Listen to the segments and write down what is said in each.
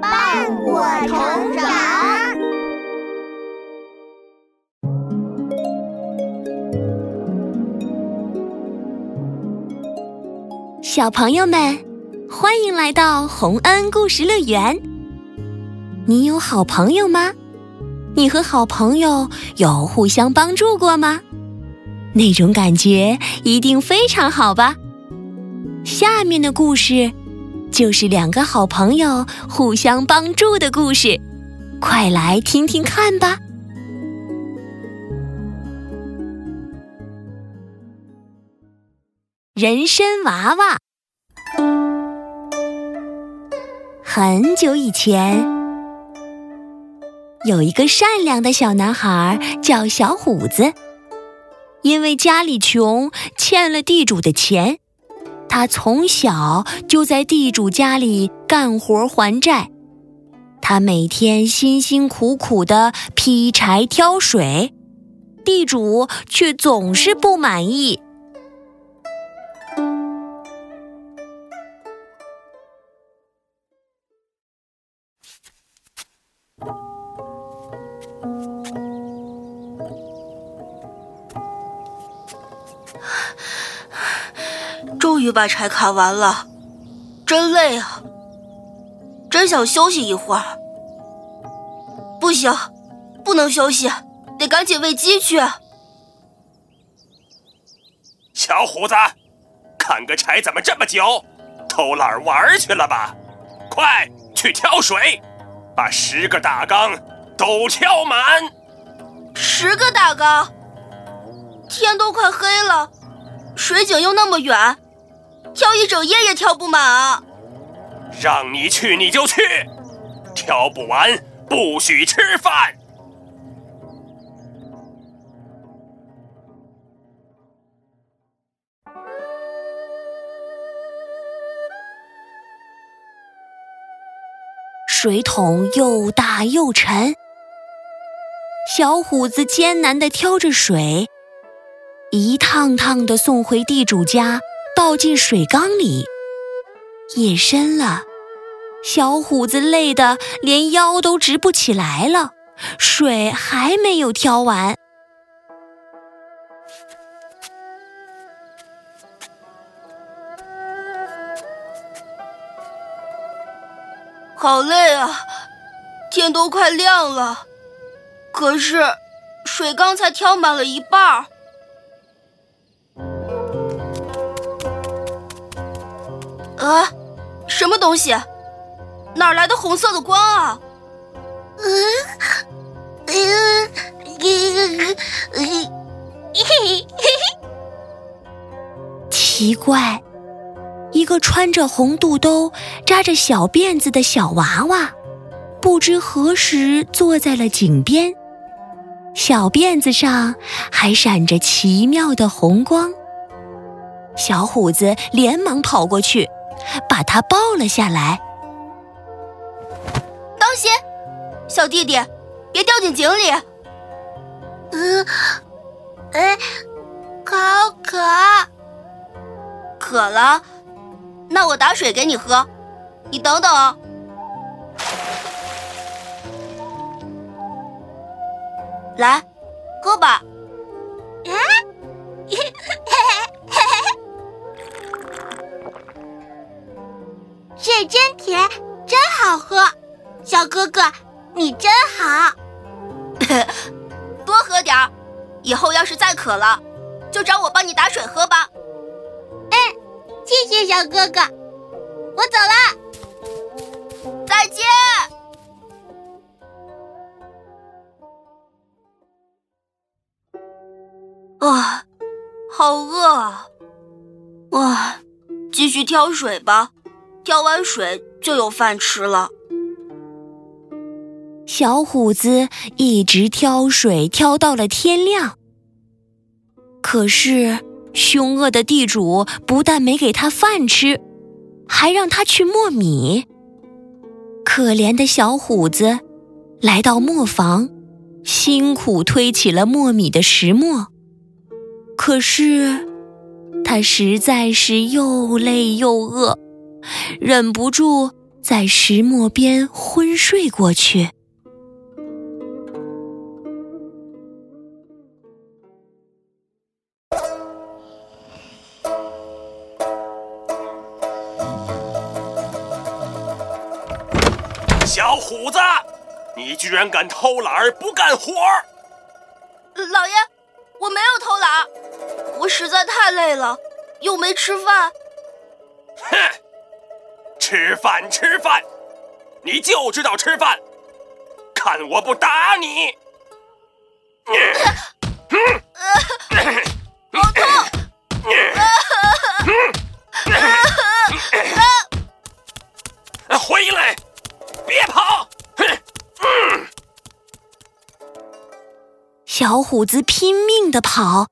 伴我成长。小朋友们，欢迎来到洪恩故事乐园。你有好朋友吗？你和好朋友有互相帮助过吗？那种感觉一定非常好吧。下面的故事就是两个好朋友互相帮助的故事，快来听听看吧。人参娃娃。很久以前，有一个善良的小男孩叫小虎子，因为家里穷，欠了地主的钱。他从小就在地主家里干活还债，他每天辛辛苦苦的劈柴挑水，地主却总是不满意。终于把柴砍完了，真累啊！真想休息一会儿。不行，不能休息，得赶紧喂鸡去。小虎子，砍个柴怎么这么久？偷懒玩去了吧？快去挑水，把十个大缸都挑满。十个大缸？天都快黑了，水井又那么远。挑一整夜也挑不满啊！让你去你就去，挑不完不许吃饭。水桶又大又沉，小虎子艰难的挑着水，一趟趟的送回地主家。倒进水缸里，夜深了，小虎子累得连腰都直不起来了，水还没有挑完。好累啊，天都快亮了，可是水缸才挑满了一半儿。啊，什么东西？哪来的红色的光啊？嗯，嗯，奇怪，一个穿着红肚兜、扎着小辫子的小娃娃，不知何时坐在了井边，小辫子上还闪着奇妙的红光。小虎子连忙跑过去。把他抱了下来。当心，小弟弟，别掉进井里。嗯，哎，好渴，渴了，那我打水给你喝。你等等，来，喝吧。水真甜，真好喝，小哥哥你真好。多喝点儿，以后要是再渴了，就找我帮你打水喝吧。嗯，谢谢小哥哥，我走了，再见。啊，好饿啊！哇，继续挑水吧。挑完水就有饭吃了。小虎子一直挑水，挑到了天亮。可是凶恶的地主不但没给他饭吃，还让他去磨米。可怜的小虎子来到磨坊，辛苦推起了磨米的石磨。可是他实在是又累又饿。忍不住在石磨边昏睡过去。小虎子，你居然敢偷懒不干活！老爷，我没有偷懒，我实在太累了，又没吃饭。哼，吃饭吃饭，你就知道吃饭，看我不打你！好痛！回来，别跑！哼！小虎子拼命的跑，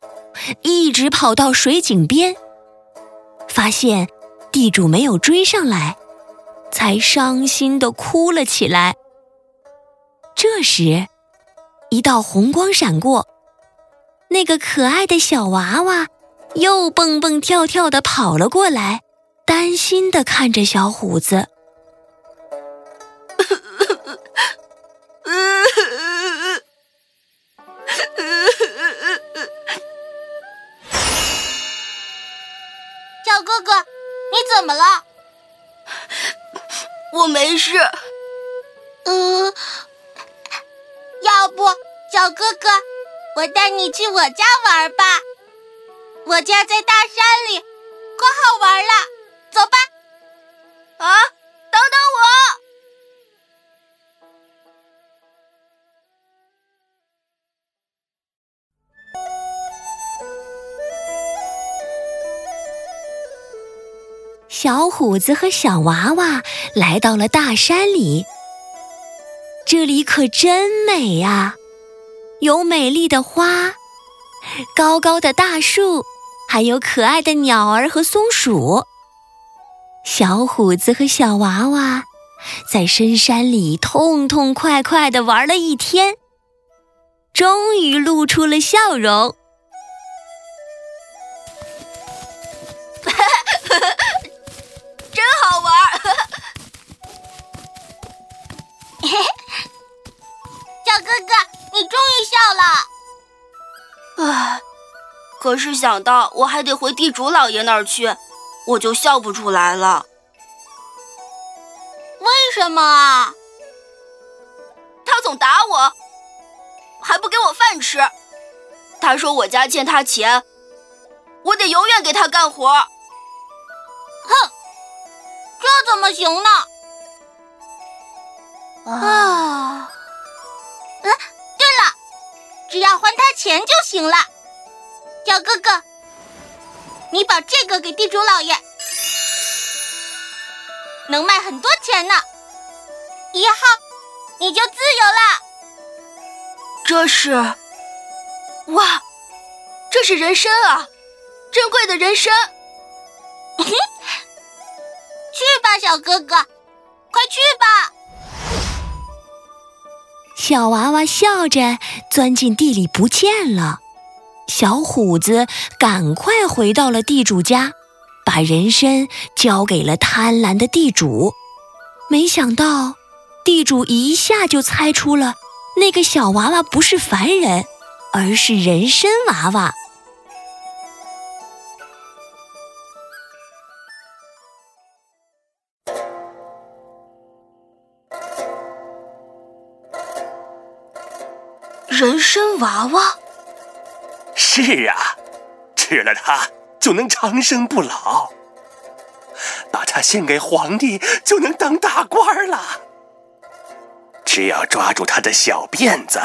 一直跑到水井边，发现地主没有追上来，才伤心的哭了起来。这时，一道红光闪过，那个可爱的小娃娃又蹦蹦跳跳的跑了过来，担心的看着小虎子。小哥哥，你怎么了？我没事。嗯，要不小哥哥，我带你去我家玩吧。我家在大山里，可好玩了。走吧。啊，等等我！小虎子和小娃娃来到了大山里，这里可真美呀！有美丽的花，高高的大树，还有可爱的鸟儿和松鼠。小虎子和小娃娃在深山里痛痛快快的玩了一天，终于露出了笑容。好玩！小哥哥，你终于笑了。唉，可是想到我还得回地主老爷那儿去，我就笑不出来了。为什么啊？他总打我，还不给我饭吃。他说我家欠他钱，我得永远给他干活。哼！这怎么行呢？啊！嗯，对了，只要还他钱就行了。小哥哥，你把这个给地主老爷，能卖很多钱呢。以后你就自由了。这是，哇，这是人参啊，珍贵的人参。小哥哥，快去吧！小娃娃笑着钻进地里不见了。小虎子赶快回到了地主家，把人参交给了贪婪的地主。没想到，地主一下就猜出了那个小娃娃不是凡人，而是人参娃娃。人参娃娃，是啊，吃了它就能长生不老，把它献给皇帝就能当大官了。只要抓住他的小辫子，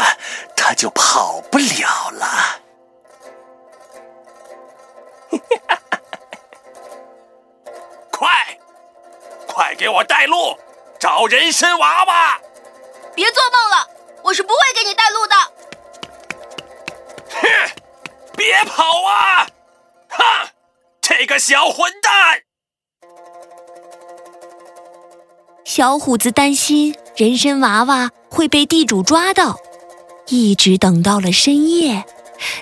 他就跑不了了。快，快给我带路，找人参娃娃！别做梦了，我是不会给你带路的。哼！别跑啊！哼！这个小混蛋！小虎子担心人参娃娃会被地主抓到，一直等到了深夜，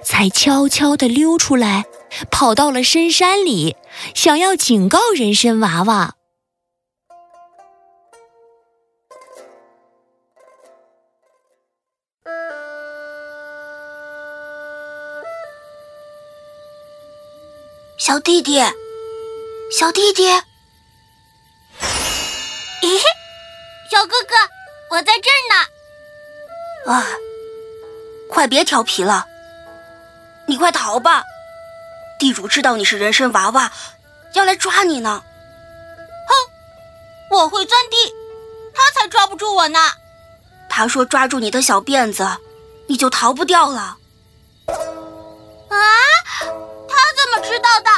才悄悄地溜出来，跑到了深山里，想要警告人参娃娃。小弟弟，小弟弟，咦，小哥哥，我在这儿呢！啊，快别调皮了，你快逃吧！地主知道你是人参娃娃，要来抓你呢。哼，我会钻地，他才抓不住我呢。他说抓住你的小辫子，你就逃不掉了。啊！知道的？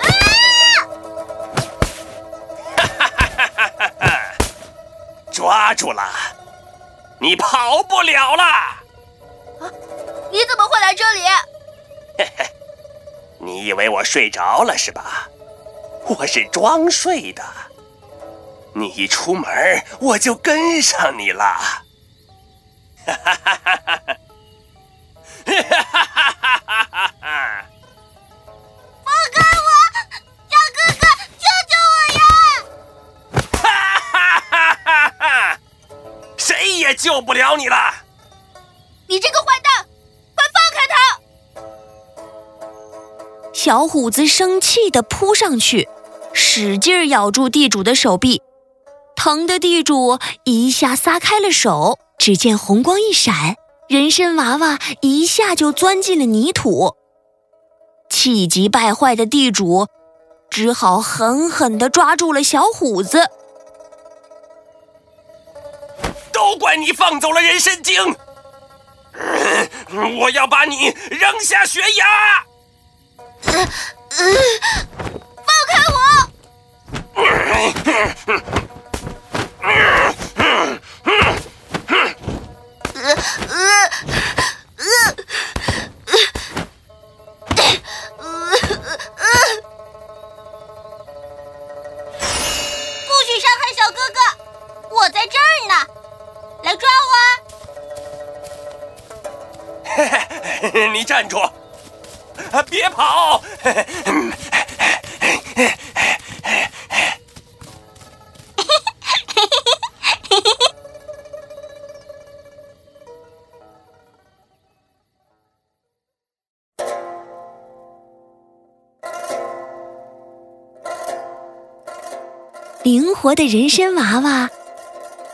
啊！抓住了！你跑不了了！啊！你怎么会来这里？嘿嘿，你以为我睡着了是吧？我是装睡的。你一出门，我就跟上你了。哈哈哈哈哈！哈哈哈哈也救不了你了！你这个坏蛋，快放开他！小虎子生气的扑上去，使劲咬住地主的手臂，疼的地主一下撒开了手。只见红光一闪，人参娃娃一下就钻进了泥土。气急败坏的地主只好狠狠的抓住了小虎子。都怪你放走了人参精！我要把你扔下悬崖！放开我！不许伤害小哥哥，我在这儿呢。来抓我！你站住！别跑！灵活的人参娃娃。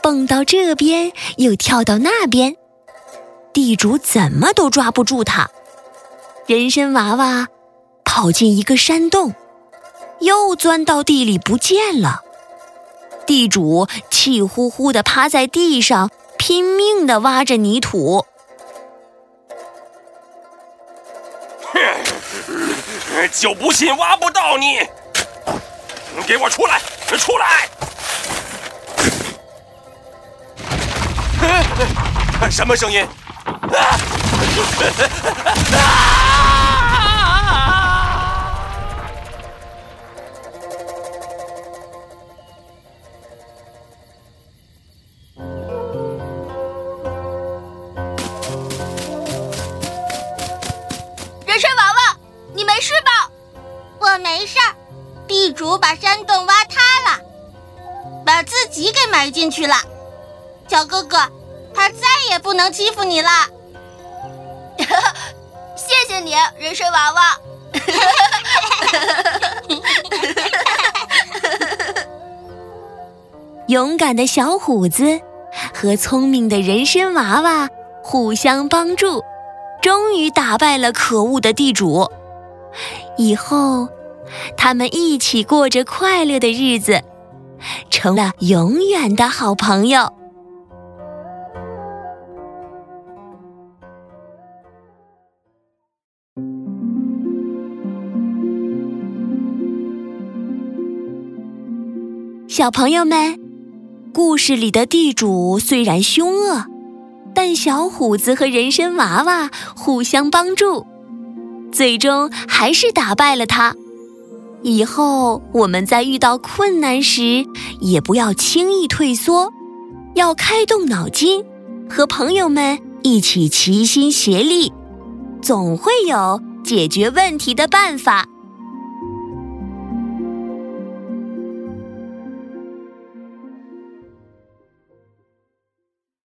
蹦到这边，又跳到那边。地主怎么都抓不住他，人参娃娃跑进一个山洞，又钻到地里不见了。地主气呼呼地趴在地上，拼命地挖着泥土。哼，就不信挖不到你！给我出来，出来！什么声音？人参娃娃，你没事吧？我没事儿。地主把山洞挖塌了，把自己给埋进去了。小哥哥，他再也不能欺负你了。谢谢你，人参娃娃。勇敢的小虎子和聪明的人参娃娃互相帮助，终于打败了可恶的地主。以后，他们一起过着快乐的日子，成了永远的好朋友。小朋友们，故事里的地主虽然凶恶，但小虎子和人参娃娃互相帮助，最终还是打败了他。以后我们在遇到困难时，也不要轻易退缩，要开动脑筋，和朋友们一起齐心协力，总会有解决问题的办法。